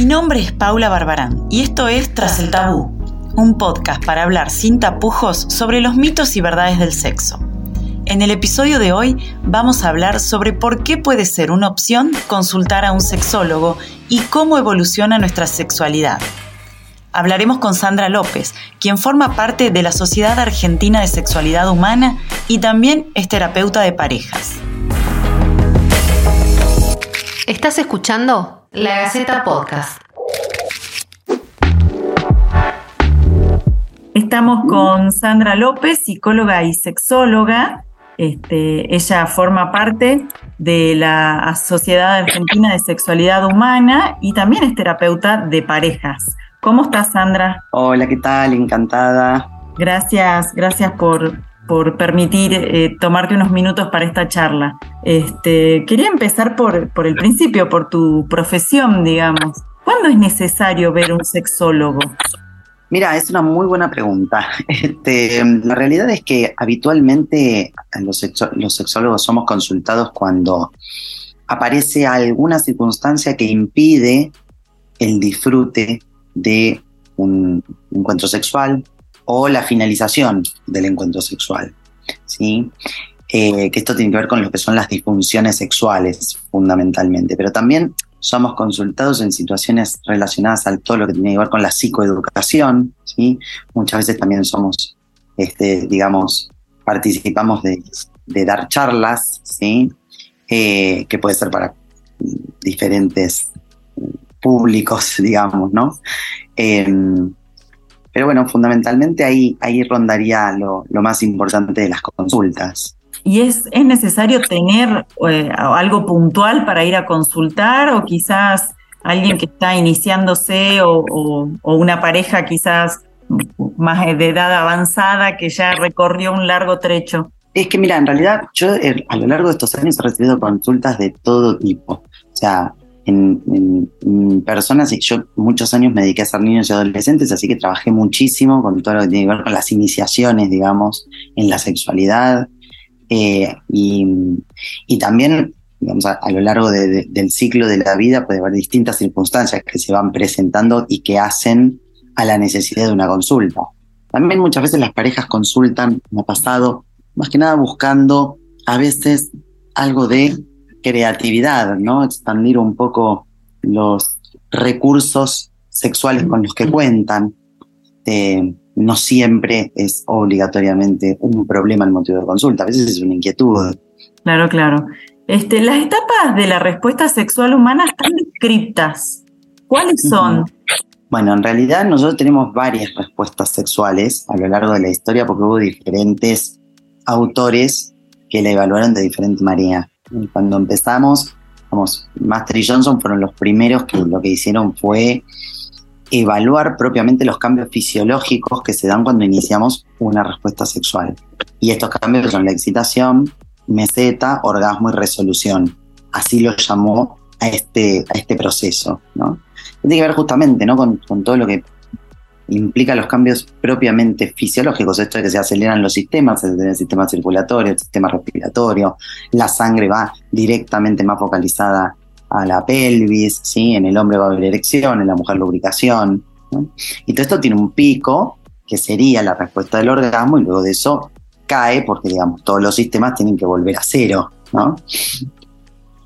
Mi nombre es Paula Barbarán y esto es Tras el Tabú, un podcast para hablar sin tapujos sobre los mitos y verdades del sexo. En el episodio de hoy vamos a hablar sobre por qué puede ser una opción consultar a un sexólogo y cómo evoluciona nuestra sexualidad. Hablaremos con Sandra López, quien forma parte de la Sociedad Argentina de Sexualidad Humana y también es terapeuta de parejas. Estás escuchando La Gaceta Podcast. Estamos con Sandra López, psicóloga y sexóloga. Este, ella forma parte de la Sociedad Argentina de Sexualidad Humana y también es terapeuta de parejas. ¿Cómo estás, Sandra? Hola, ¿qué tal? Encantada. Gracias, gracias por, por permitir eh, tomarte unos minutos para esta charla. Este, quería empezar por, por el principio, por tu profesión, digamos. ¿Cuándo es necesario ver un sexólogo? Mira, es una muy buena pregunta. Este, la realidad es que habitualmente los, los sexólogos somos consultados cuando aparece alguna circunstancia que impide el disfrute de un encuentro sexual o la finalización del encuentro sexual. ¿sí? Eh, que esto tiene que ver con lo que son las disfunciones sexuales fundamentalmente, pero también somos consultados en situaciones relacionadas a todo lo que tiene que ver con la psicoeducación, ¿sí? muchas veces también somos, este, digamos, participamos de, dar charlas, ¿sí? Eh, que puede ser para diferentes públicos, digamos, ¿no? Em, pero bueno, fundamentalmente ahí, ahí rondaría lo, más importante de las consultas. ¿Y es, es necesario tener eh, algo puntual para ir a consultar o quizás alguien que está iniciándose o, o, una pareja quizás más de edad avanzada que ya recorrió un largo trecho? Es que mira, en realidad yo eh, a lo largo de estos años he recibido consultas de todo tipo. O sea, en, personas, y yo muchos años me dediqué a ser niños y adolescentes, así que trabajé muchísimo con todo lo que tiene que ver con las iniciaciones, digamos, en la sexualidad. Eh, y, también, digamos, a, lo largo del ciclo de la vida puede haber distintas circunstancias que se van presentando y que hacen a la necesidad de una consulta. También muchas veces las parejas consultan, como ha pasado, más que nada buscando a veces algo de creatividad, ¿no? Expandir un poco los recursos sexuales con los que cuentan. Eh, no siempre es obligatoriamente un problema el motivo de consulta, a veces es una inquietud. Claro, claro. Este, las etapas de la respuesta sexual humana están descritas. ¿Cuáles son? Bueno, en realidad nosotros tenemos varias respuestas sexuales a lo largo de la historia porque hubo diferentes autores que la evaluaron de diferente manera. Cuando empezamos, vamos, Master y Johnson fueron los primeros que lo que hicieron fue evaluar propiamente los cambios fisiológicos que se dan cuando iniciamos una respuesta sexual. Y estos cambios son la excitación, meseta, orgasmo y resolución. Así lo llamó a este, a este proceso. ¿no? Tiene que ver justamente ¿no? con, con todo lo que implica los cambios propiamente fisiológicos, esto de que se aceleran los sistemas, el sistema circulatorio, el sistema respiratorio, la sangre va directamente más focalizada a la pelvis, ¿sí? en el hombre va a haber erección, en la mujer lubricación. Y todo esto tiene un pico, que sería la respuesta del orgasmo, y luego de eso cae, porque digamos, todos los sistemas tienen que volver a cero, ¿no?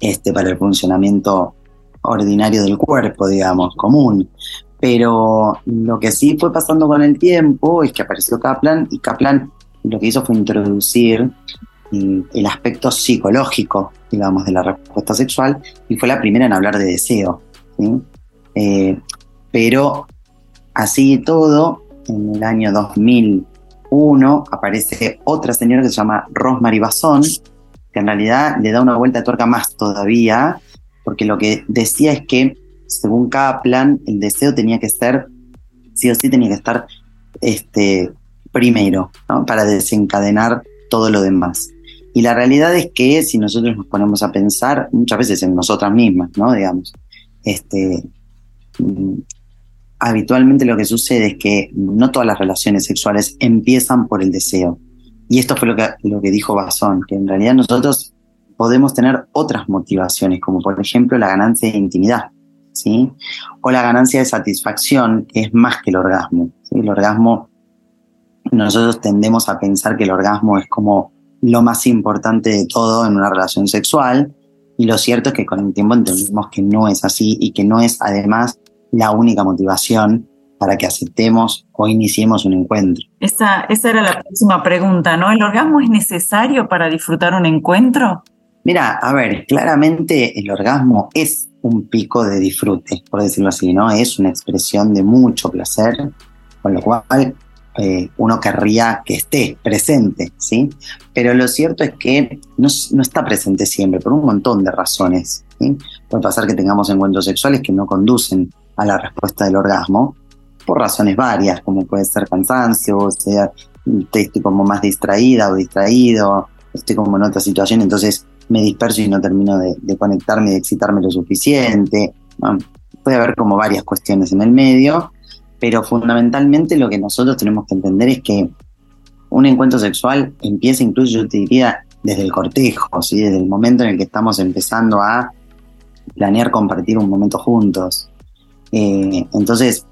Este, para el funcionamiento ordinario del cuerpo, digamos, común. Pero lo que sí fue pasando con el tiempo es que apareció Kaplan y Kaplan lo que hizo fue introducir mm, el aspecto psicológico, digamos, de la respuesta sexual y fue la primera en hablar de deseo. Eh, pero así y todo, en el año 2001 aparece otra señora que se llama Rosemary Basson, que en realidad le da una vuelta de tuerca más todavía, porque lo que decía es que según Kaplan, el deseo tenía que ser, sí o sí tenía que estar este, primero, para desencadenar todo lo demás. Y la realidad es que si nosotros nos ponemos a pensar, muchas veces en nosotras mismas, ¿no? Digamos, este, mm, habitualmente lo que sucede es que no todas las relaciones sexuales empiezan por el deseo. Y esto fue lo que, lo que dijo Basón, que en realidad nosotros podemos tener otras motivaciones, como por ejemplo la ganancia de intimidad. ¿Sí? O la ganancia de satisfacción, que es más que el orgasmo. El orgasmo, nosotros tendemos a pensar que el orgasmo es como lo más importante de todo en una relación sexual, y lo cierto es que con el tiempo entendemos que no es así y que no es además la única motivación para que aceptemos o iniciemos un encuentro. Esa, esa era la próxima pregunta, ¿no? ¿El orgasmo es necesario para disfrutar un encuentro? Mira, a ver, claramente el orgasmo es un pico de disfrute, por decirlo así, ¿no? Es una expresión de mucho placer, con lo cual eh, uno querría que esté presente, ¿sí? Pero lo cierto es que no, no está presente siempre, por un montón de razones. ¿sí? Puede pasar que tengamos encuentros sexuales que no conducen a la respuesta del orgasmo, por razones varias, como puede ser cansancio, o sea, estoy como más distraída o distraído, estoy como en otra situación, entonces me disperso y no termino de, conectarme y de excitarme lo suficiente. Puede haber como varias cuestiones en el medio, pero fundamentalmente lo que nosotros tenemos que entender es que un encuentro sexual empieza incluso, yo te diría, desde el cortejo, ¿sí? desde el momento en el que estamos empezando a planear compartir un momento juntos. Eh, entonces,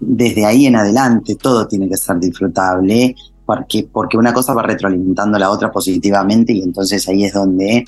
desde ahí en adelante todo tiene que ser disfrutable, porque, porque una cosa va retroalimentando a la otra positivamente y entonces ahí es donde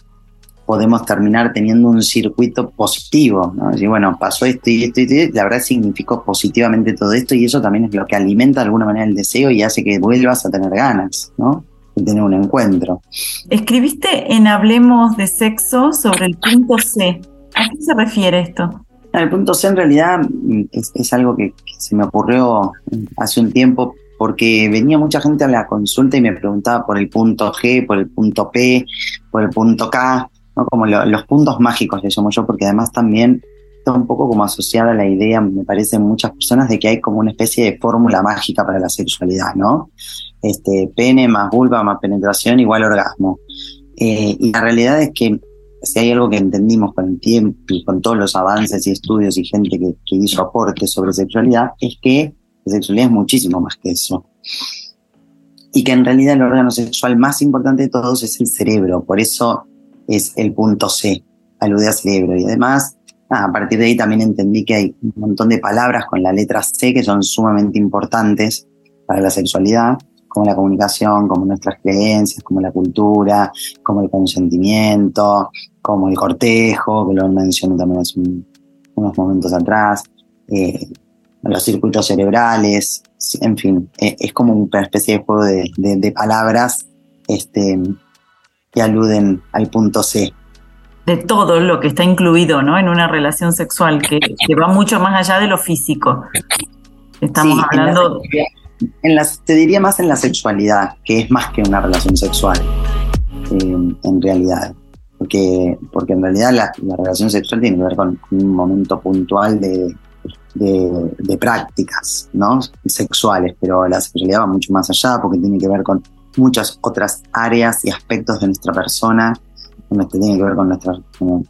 podemos terminar teniendo un circuito positivo, ¿no? Y bueno, pasó esto y esto y esto, la verdad significó positivamente todo esto y eso también es lo que alimenta de alguna manera el deseo y hace que vuelvas a tener ganas, ¿no? De tener un encuentro. Escribiste en Hablemos de Sexo sobre el punto C. ¿A qué se refiere esto? El punto C en realidad mm, es, algo que, se me ocurrió hace un tiempo porque venía mucha gente a la consulta y me preguntaba por el punto G, por el punto P, por el punto K, ¿no? como los puntos mágicos le llamo yo, porque además también está un poco como asociada a la idea, me parece en muchas personas, de que hay como una especie de fórmula mágica para la sexualidad, ¿no? Este, pene más vulva más penetración igual orgasmo. Eh, y la realidad es que si hay algo que entendimos con el tiempo y con todos los avances y estudios y gente que, hizo aportes sobre sexualidad, es que la sexualidad es muchísimo más que eso. Y que en realidad el órgano sexual más importante de todos es el cerebro, por eso es el punto C, alude a cerebro. Y además, a partir de ahí también entendí que hay un montón de palabras con la letra C que son sumamente importantes para la sexualidad como la comunicación, como nuestras creencias, como la cultura, como el consentimiento, como el cortejo, que lo mencioné también hace unos momentos atrás, eh, los circuitos cerebrales, en fin, eh, es como una especie de juego de, palabras este, que aluden al punto C. De todo lo que está incluido ¿no? en una relación sexual, que, va mucho más allá de lo físico. Estamos hablando en las, te diría más en la sexualidad, que es más que una relación sexual, eh, en realidad. Porque, porque en realidad la, relación sexual tiene que ver con, un momento puntual de, de, prácticas ¿no? sexuales, pero la sexualidad va mucho más allá porque tiene que ver con muchas otras áreas y aspectos de nuestra persona, que tiene que ver con, nuestros, con,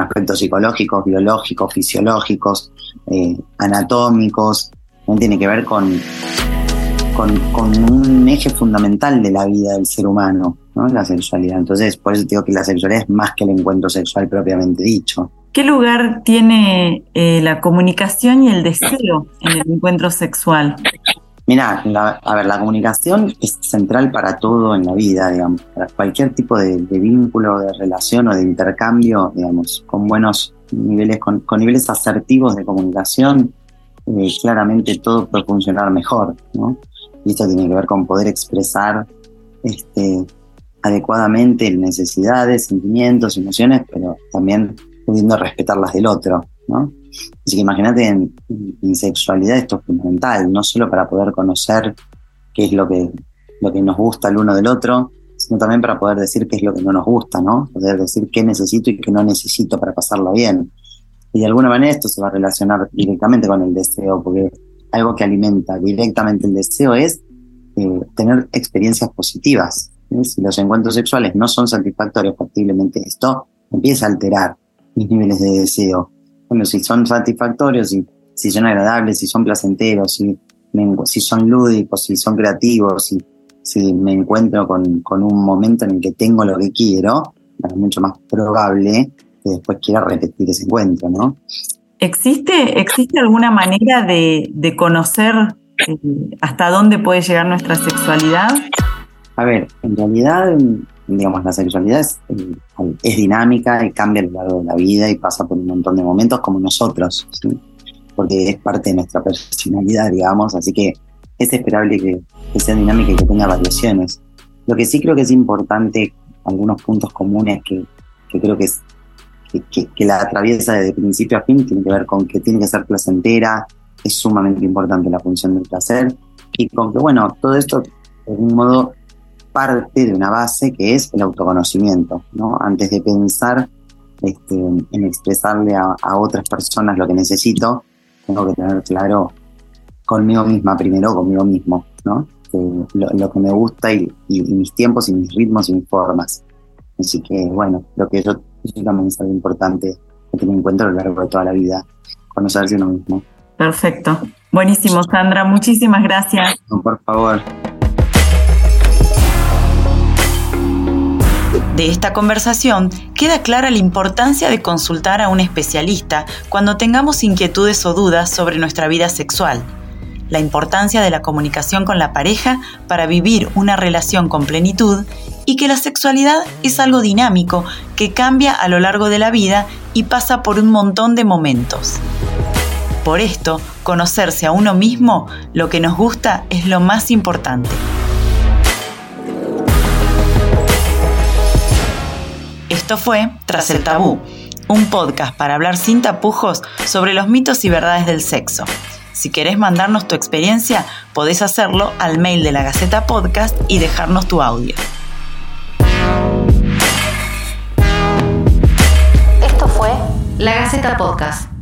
aspectos psicológicos, biológicos, fisiológicos, eh, anatómicos, tiene que ver con, con, un eje fundamental de la vida del ser humano, ¿no? la sexualidad. Entonces, por eso digo que la sexualidad es más que el encuentro sexual propiamente dicho. ¿Qué lugar tiene eh, la comunicación y el deseo en el encuentro sexual? Mira, a ver, la comunicación es central para todo en la vida, digamos, para cualquier tipo de, vínculo, de relación o de intercambio, digamos, con buenos niveles, con, con niveles asertivos de comunicación, eh, claramente todo puede funcionar mejor, ¿no? Y esto tiene que ver con poder expresar este, adecuadamente necesidades, sentimientos, emociones, pero también pudiendo respetar las del otro, ¿no? Así que imagínate en, sexualidad esto es fundamental, no solo para poder conocer qué es lo que, lo que nos gusta el uno del otro, sino también para poder decir qué es lo que no nos gusta, ¿no? Poder decir qué necesito y qué no necesito para pasarlo bien. Y de alguna manera esto se va a relacionar directamente con el deseo, porque algo que alimenta directamente el deseo es eh, tener experiencias positivas. Si los encuentros sexuales no son satisfactorios, posiblemente esto empieza a alterar mis niveles de deseo. Bueno, si son satisfactorios, si, si son agradables, si son placenteros, si, si son lúdicos, si son creativos, si, si me encuentro con, con, un momento en el que tengo lo que quiero, es mucho más probable que después quiera repetir ese encuentro, ¿no? ¿Existe, ¿Existe alguna manera de, conocer eh, hasta dónde puede llegar nuestra sexualidad? A ver, en realidad, digamos, la sexualidad es, es, dinámica y cambia a lo largo de la vida y pasa por un montón de momentos como nosotros, porque es parte de nuestra personalidad, digamos, así que es esperable que, sea dinámica y que tenga variaciones. Lo que sí creo que es importante, algunos puntos comunes que, creo que, es, que, la atraviesa desde principio a fin, tiene que ver con que tiene que ser placentera, es sumamente importante la función del placer, y con que, bueno, todo esto, de algún modo, parte de una base que es el autoconocimiento, ¿no? Antes de pensar este, en expresarle a, a otras personas lo que necesito, tengo que tener claro conmigo misma primero, conmigo mismo, ¿no? lo, que me gusta y, mis tiempos y mis ritmos y mis formas. Así que, bueno, lo que eso, también es algo importante que tener en cuenta a lo largo de toda la vida, conocerse uno mismo. Perfecto. Buenísimo, Sandra. Muchísimas gracias. por favor. De esta conversación queda clara la importancia de consultar a un especialista cuando tengamos inquietudes o dudas sobre nuestra vida sexual la importancia de la comunicación con la pareja para vivir una relación con plenitud y que la sexualidad es algo dinámico que cambia a lo largo de la vida y pasa por un montón de momentos. Por esto, conocerse a uno mismo, lo que nos gusta, es lo más importante. Esto fue Tras el Tabú, un podcast para hablar sin tapujos sobre los mitos y verdades del sexo. Si querés mandarnos tu experiencia, podés hacerlo al mail de la Gaceta Podcast y dejarnos tu audio. Esto fue La Gaceta Podcast.